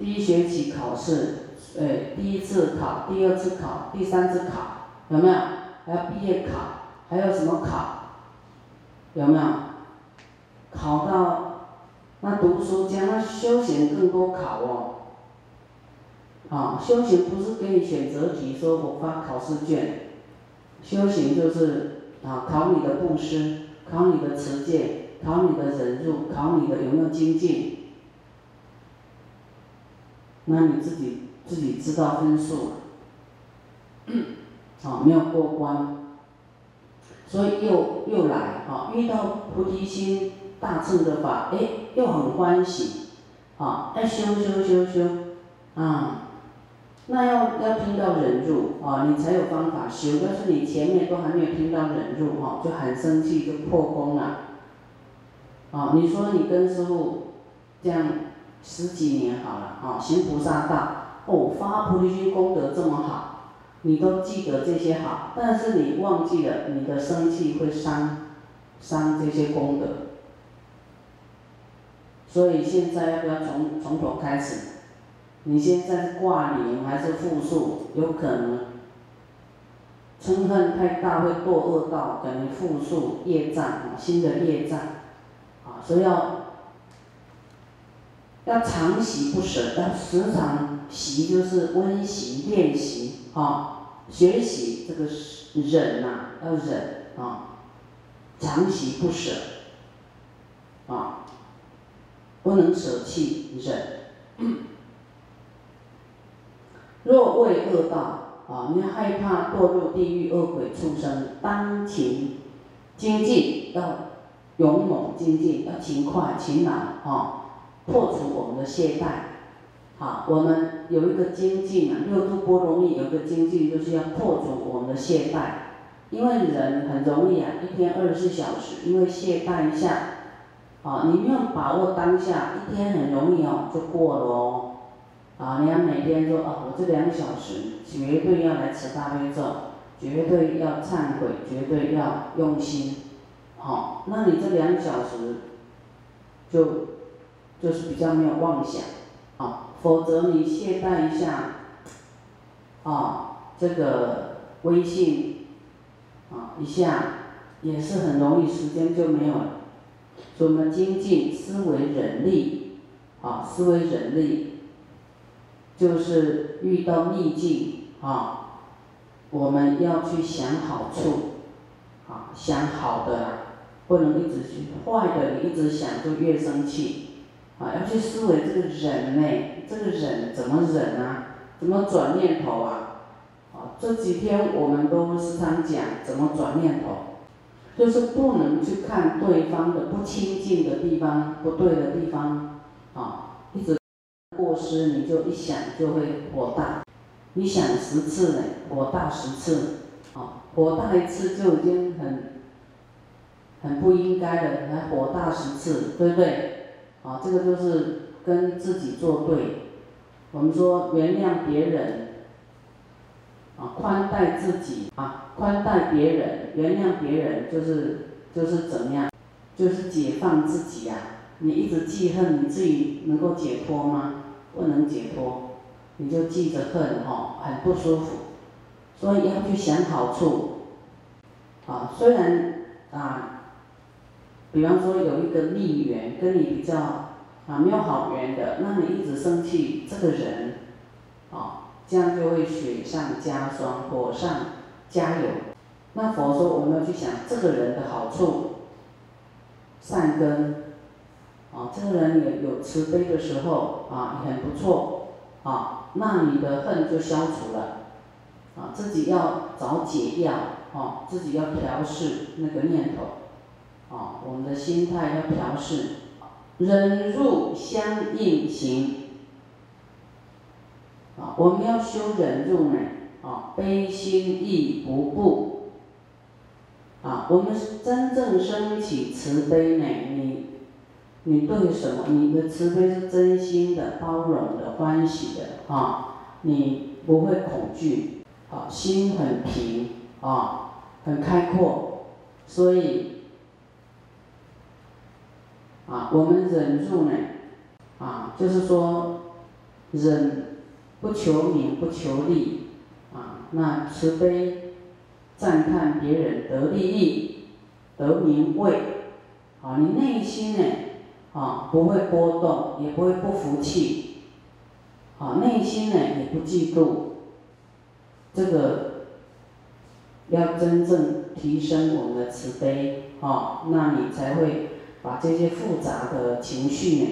第一学期考试，呃，第一次考，第二次考，第三次考，有没有？还要毕业考，还有什么考？有没有？考到那读书加那修行更多考哦。啊，修行不是给你选择题，说我发考试卷，修行就是啊，考你的布施，考你的持戒，考你的忍辱，考你的有没有精进。那你自己自己知道分数，啊，没有过关，所以又又来啊，遇到菩提心大乘的法，哎，又很欢喜，啊，要修修修修，啊，那要要听到忍辱啊，你才有方法修。要是你前面都还没有听到忍辱哈，就很生气就破功了，啊，你说你跟师傅这样。十几年好了，啊，行菩萨道，哦，发菩提心功德这么好，你都记得这些好，但是你忘记了，你的生气会伤，伤这些功德。所以现在要不要从从头开始？你现在是挂零还是负数？有可能，嗔恨太大会堕恶道，等于负数业障，新的业障，啊，所以要。要常习不舍，要时常习，就是温习练习啊，学习这个忍呐，要忍啊，常习不舍啊，不能舍弃忍。若为恶道啊，你害怕堕入地狱恶鬼畜生，当勤精进，要勇猛精进，要勤快勤劳啊。破除我们的懈怠，好，我们有一个精进啊，六度波罗蜜有一个精进，就是要破除我们的懈怠，因为人很容易啊，一天二十四小时，因为懈怠一下，啊，你没有把握当下，一天很容易哦就过了哦，啊，你要每天说哦，我这两个小时绝对要来持大悲咒，绝对要忏悔，绝对要用心，好，那你这两个小时就。就是比较没有妄想，啊，否则你懈怠一下，啊，这个微信，啊，一下也是很容易，时间就没有了。所以我们精进思维忍力，啊，思维忍力，就是遇到逆境，啊，我们要去想好处，啊，想好的，不能一直去坏的，你一直想就越生气。啊，要去思维这个忍呢，这个忍怎么忍啊？怎么转念头啊？啊，这几天我们都时常讲怎么转念头，就是不能去看对方的不亲近的地方、不对的地方，啊，一直过失你就一想就会火大，你想十次呢，火大十次，啊，火大一次就已经很很不应该了，还火大十次，对不对？啊，这个就是跟自己作对。我们说原谅别人，啊，宽待自己啊，宽待别人，原谅别人就是就是怎么样，就是解放自己呀。你一直记恨，你自己能够解脱吗？不能解脱，你就记着恨哈，很不舒服。所以要去想好处。啊，虽然啊。比方说有一个逆缘跟你比较啊没有好缘的，那你一直生气这个人，啊，这样就会雪上加霜，火上加油。那佛说我们要去想这个人的好处，善根，啊，这个人也有慈悲的时候啊，很不错，啊，那你的恨就消除了，啊，自己要找解药，啊，自己要调试那个念头。啊，我们的心态要调试，忍辱相应行。啊，我们要修忍辱呢，啊，悲心亦不怖。啊，我们真正升起慈悲呢，你，你对什么？你的慈悲是真心的、包容的、欢喜的，啊，你不会恐惧，啊，心很平，啊，很开阔，所以。啊，我们忍住呢，啊，就是说，忍不求名不求利，啊，那慈悲赞叹别人得利益得名位，啊，你内心呢，啊，不会波动，也不会不服气，啊，内心呢也不嫉妒，这个要真正提升我们的慈悲，啊，那你才会把这些复杂的情绪呢。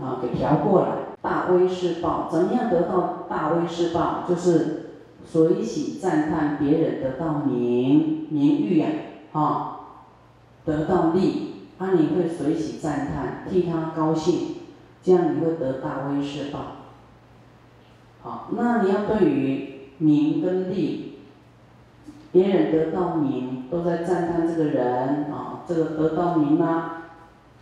啊，给调过来，大威势报，怎么样得到大威势报？就是随喜赞叹别人得到名名誉呀，啊，得到利，啊，你会随喜赞叹，替他高兴，这样你会得大威势报。好，那你要对于名跟利，别人得到名，都在赞叹这个人啊，这个得到名啦，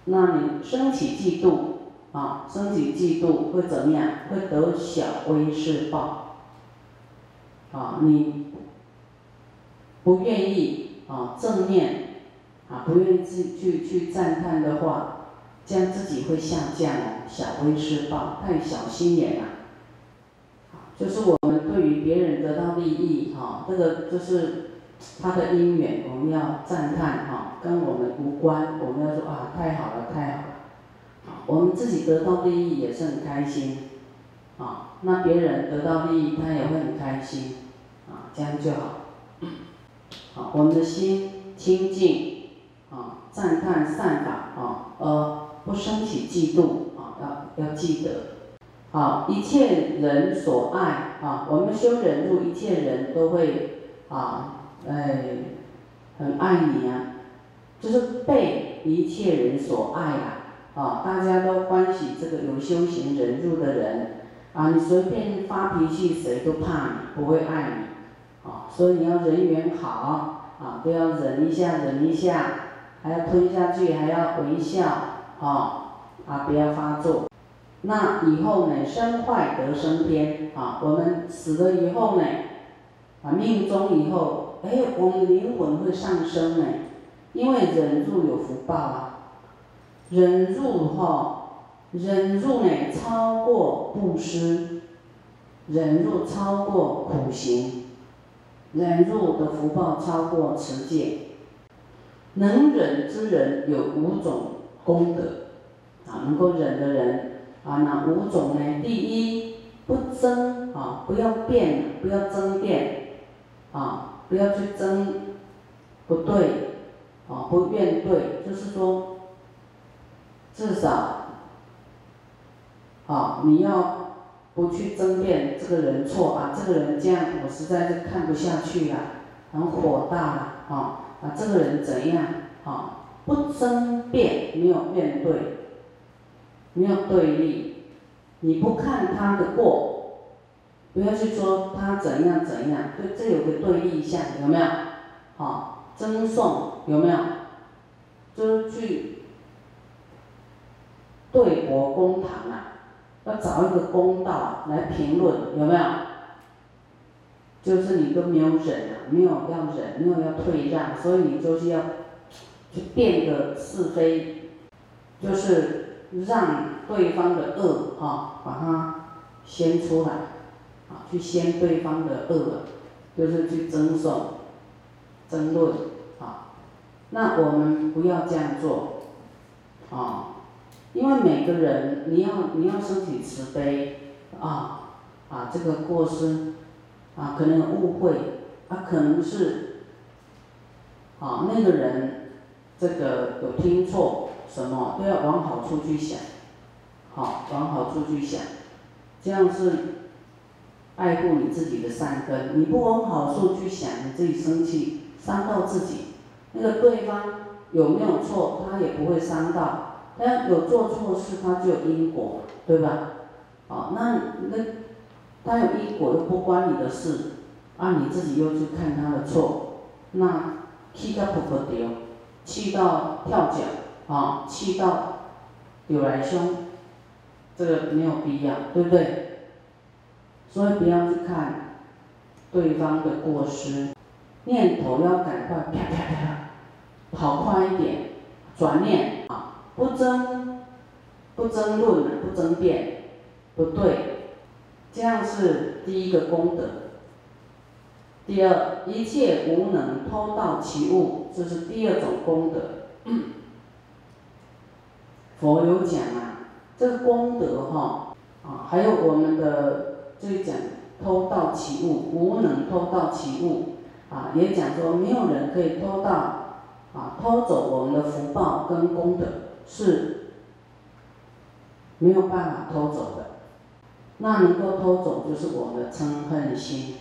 那你升起嫉妒。啊，升起嫉妒会怎么样？会得小威势报。啊，你不愿意啊正面啊不愿意去去去赞叹的话，这样自己会下降哦。小威势报太小心眼了。就是我们对于别人得到利益哈，这个就是他的因缘，我们要赞叹哈，跟我们无关，我们要说啊太好了，太好了。我们自己得到利益也是很开心，啊，那别人得到利益他也会很开心，啊，这样就好。好，我们的心清净，啊，赞叹善法，啊，呃，不生起嫉妒，啊，要要记得。好，一切人所爱，啊，我们修忍辱，一切人都会，啊，哎，很爱你啊，就是被一切人所爱啊。啊，大家都欢喜这个有修行忍辱的人，啊，你随便发脾气，谁都怕你，不会爱你，啊，所以你要人缘好，啊，都要忍一下，忍一下，还要吞下去，还要微笑，啊，啊，不要发作。那以后呢，身坏得生天，啊，我们死了以后呢，啊，命中以后，哎，我们灵魂会上升呢，因为忍辱有福报啊。忍辱哈，忍辱呢超过布施，忍辱超过苦行，忍辱的福报超过持戒。能忍之人有五种功德，啊，能够忍的人啊，那五种呢？第一，不争啊，不要变，不要争辩，啊，不要去争，不对，啊，不怨对，就是说。至少，啊，你要不去争辩这个人错啊，这个人这样，我实在是看不下去了，很火大了，啊，啊，这个人怎样，啊，不争辩，没有面对，没有对立，你不看他的过，不要去说他怎样怎样，就这有个对立项，有没有？好，争讼有没有？就是去。对簿公堂啊，要找一个公道来评论，有没有？就是你都没有忍啊，没有要忍，没有要退让，所以你就是要去辩个是非，就是让对方的恶哈，把它先出来，去掀对方的恶，就是去争讼、争论，啊，那我们不要这样做，啊。因为每个人，你要你要升起慈悲，啊啊，这个过失，啊可能有误会，啊可能是，啊那个人，这个有听错什么，都要往好处去想，好往好处去想，这样是爱护你自己的善根。你不往好处去想，你自己生气，伤到自己，那个对方有没有错，他也不会伤到。他有做错事，他就有因果，对吧？哦，那那他有因果又不关你的事，啊，你自己又去看他的错，那气到不可掉，气到跳脚，啊，气到丢来凶，这个没有必要，对不对？所以不要去看对方的过失，念头要赶快啪啪啪，跑快一点，转念啊。不争，不争论，不争辩，不对，这样是第一个功德。第二，一切无能偷盗其物，这是第二种功德。佛有讲啊，这个功德哈啊，还有我们的这一讲偷盗其物，无能偷盗其物啊，也讲说没有人可以偷盗啊，偷走我们的福报跟功德是没有办法偷走的。那能够偷走就是我们的嗔恨心。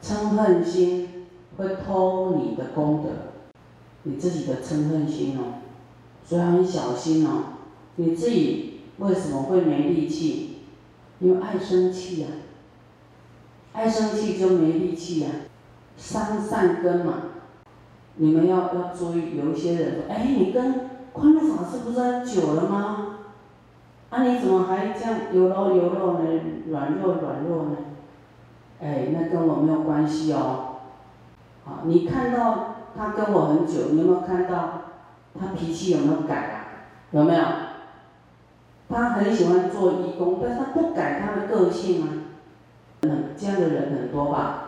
嗔恨心会偷你的功德，你自己的嗔恨心哦，所以很小心哦。你自己为什么会没力气？因为爱生气呀，爱生气就没力气呀，伤善根嘛。你们要要注意，有一些人说：“哎，你跟宽恕法师不是很久了吗？啊，你怎么还这样有肉有肉呢，软弱软弱呢？”哎，那跟我没有关系哦。好，你看到他跟我很久，你有没有看到他脾气有没有改啊？有没有？他很喜欢做义工，但是他不改他的个性啊。嗯，这样的人很多吧？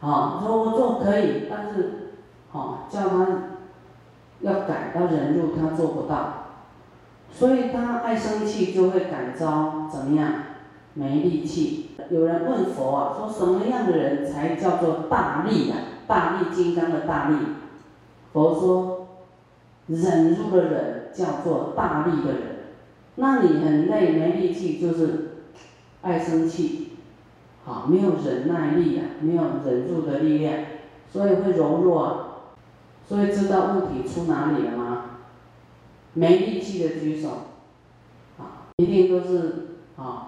好，说我做可以，但是，好叫他要改要忍辱，他做不到。所以他爱生气就会感召怎么样？没力气。有人问佛啊，说什么样的人才叫做大力呀？大力金刚的大力。佛说，忍辱的人叫做大力的人。那你很累没力气，就是爱生气，好没有忍耐力啊，没有忍住的力量，所以会柔弱啊。所以知道问题出哪里了吗？没力气的举手，啊，一定都是啊。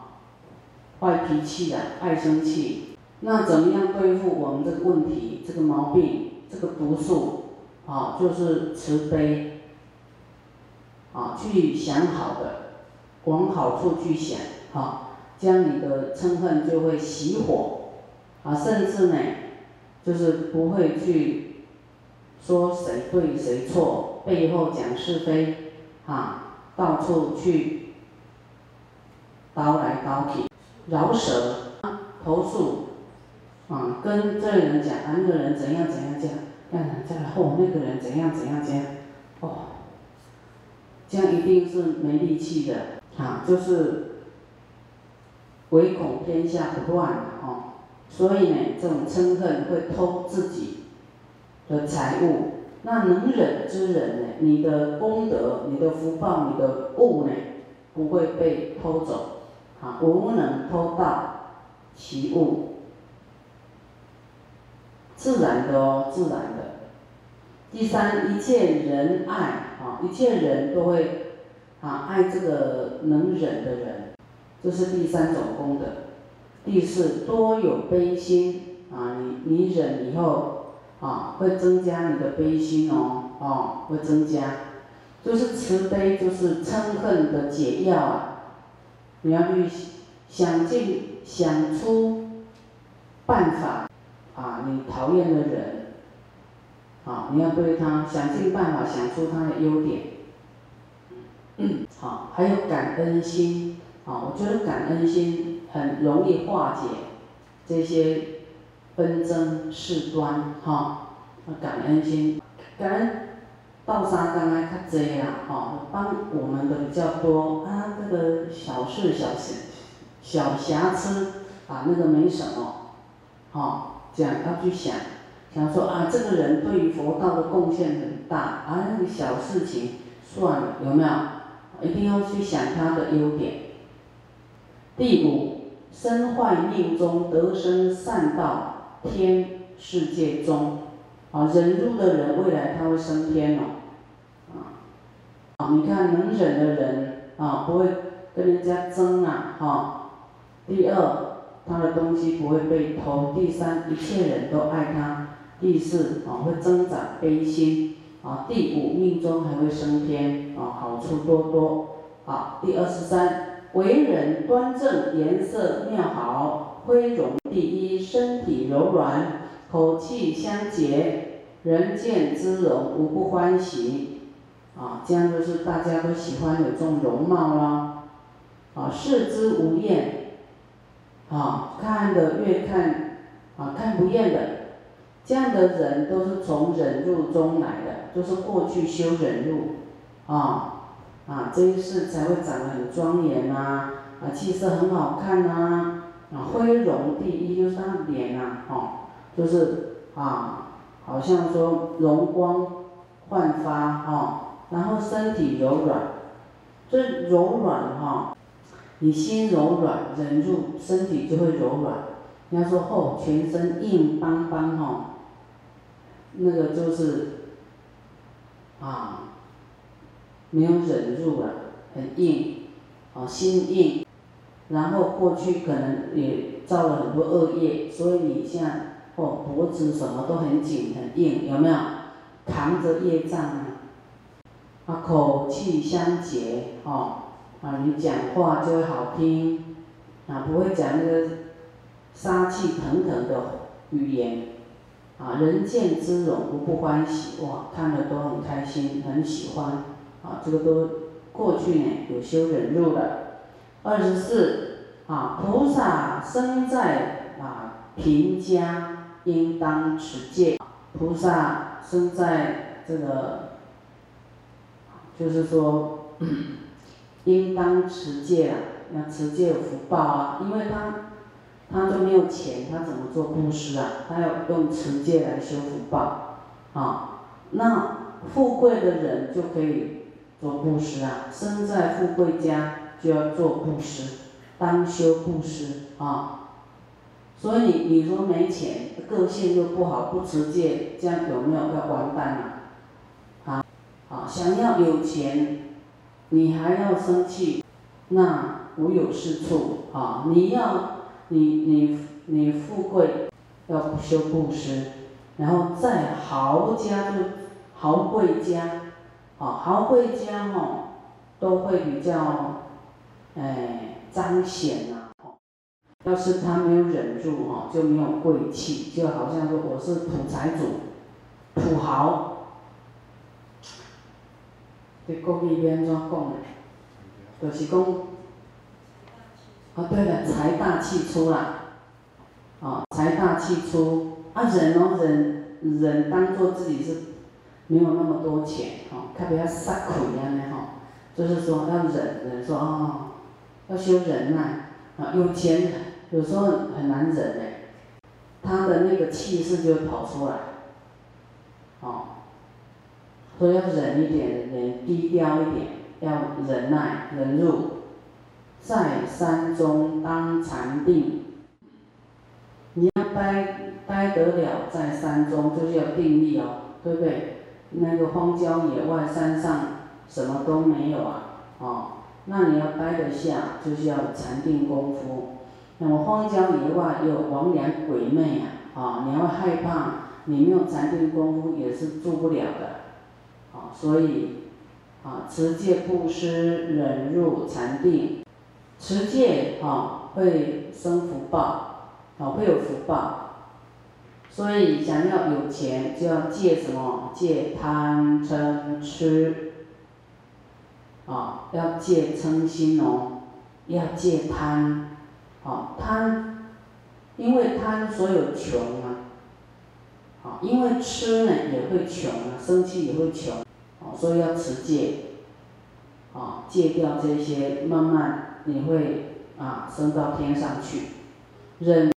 坏脾气的，爱生气，那怎么样对付我们这个问题、这个毛病、这个毒素？啊，就是慈悲，啊，去想好的，往好处去想，啊，这样你的嗔恨就会熄火，啊，甚至呢，就是不会去说谁对谁错，背后讲是非，啊，到处去刀来刀去。饶舌投诉，啊，跟这个人讲，啊，那个人怎样怎样讲，嗯，再来后那个人怎样怎样怎样，哦，这样一定是没力气的，啊，就是唯恐天下不乱，哦，所以呢，这种嗔恨会偷自己的财物，那能忍之人呢，你的功德、你的福报、你的物呢，不会被偷走。啊，无能偷盗其物，自然的哦，自然的。第三，一切仁爱啊，一切人都会啊爱这个能忍的人，这是第三种功德。第四，多有悲心啊，你你忍以后啊，会增加你的悲心哦，哦，会增加，就是慈悲，就是嗔恨的解药啊。你要去想尽想出办法啊！你讨厌的人啊，你要对他想尽办法想出他的优点。嗯，好，还有感恩心啊！我觉得感恩心很容易化解这些纷争事端哈。感恩心，感恩。道三刚刚较济啦，吼，帮我们的比较多啊，这个小事小事小瑕疵啊，那个没什么，好，这样要去想，想说啊，这个人对于佛道的贡献很大，啊，那个小事情算了，有没有？一定要去想他的优点。第五，身坏命中得生善道天世界中。啊，忍辱的人未来他会升天哦，啊，你看能忍的人啊，不会跟人家争啊，哈。第二，他的东西不会被偷。第三，一切人都爱他。第四，啊，会增长悲心。啊，第五，命中还会升天，啊，好处多多。啊，第二十三，为人端正，颜色妙好，恢容第一，身体柔软。口气相洁，人见之容无不欢喜，啊，这样就是大家都喜欢有这种容貌啦，啊，视之无厌，啊，看的越看啊看不厌的，这样的人都是从忍辱中来的，就是过去修忍辱，啊啊这一世才会长得很庄严呐，啊气色很好看呐，啊恢容第一就是他的脸呐，哦，就是啊好像说容光焕发哈，然后身体柔软，这柔软哈。你心柔软，忍住，身体就会柔软。人家说哦，全身硬邦邦哈，那个就是啊，没有忍住了，很硬，啊心硬，然后过去可能也造了很多恶业，所以你现在哦脖子什么都很紧很硬，有没有？扛着业障啊，啊口气相结哦。啊，你讲话就会好听，啊，不会讲那个杀气腾腾的语言，啊，人见之容无不欢喜，哇，看了都很开心，很喜欢，啊，这个都过去呢有修忍辱的。二十四，啊，菩萨生在啊贫家，应当持戒。菩萨生在这个，就是说。应当持戒啊，要持戒福报啊，因为他，他就没有钱，他怎么做布施啊？他要用持戒来修福报，啊，那富贵的人就可以做布施啊，生在富贵家就要做布施，当修布施啊。所以你说没钱，个性又不好，不持戒，这样有没有要完蛋了？啊，啊，想要有钱。你还要生气，那无有是处啊！你要，你你你富贵，要修布施，然后在豪家就豪贵家，啊豪贵家哦，都会比较，哎彰显呐。要是他没有忍住哦，就没有贵气，就好像说我是土财主，土豪。这国语要安怎讲呢？就是讲，哦对了，财大气粗啦，哦财大气粗，啊忍哦忍忍当做自己是没有那么多钱，哦，特别要杀苦一样的哈，就是说要忍忍说哦，要修忍耐，啊有钱有时候很难忍嘞，他的那个气势就会跑出来，哦。所以要忍一点，忍低调一点，要忍耐、忍辱，在山中当禅定。你要待待得了在山中，就是要定力哦，对不对？那个荒郊野外山上什么都没有啊，哦，那你要待得下，就是要禅定功夫。那么荒郊野外有亡良鬼魅啊，啊，你要害怕，你没有禅定功夫也是住不了的。啊，所以啊，持戒布施忍辱禅定，持戒啊会生福报，啊会有福报。所以想要有钱，就要戒什么？戒贪嗔痴。啊，要戒嗔心哦，要戒贪。啊，贪，因为贪所有穷啊。啊，因为吃呢也会穷啊，生气也会穷，啊，所以要持戒，啊，戒掉这些，慢慢你会啊升到天上去，忍。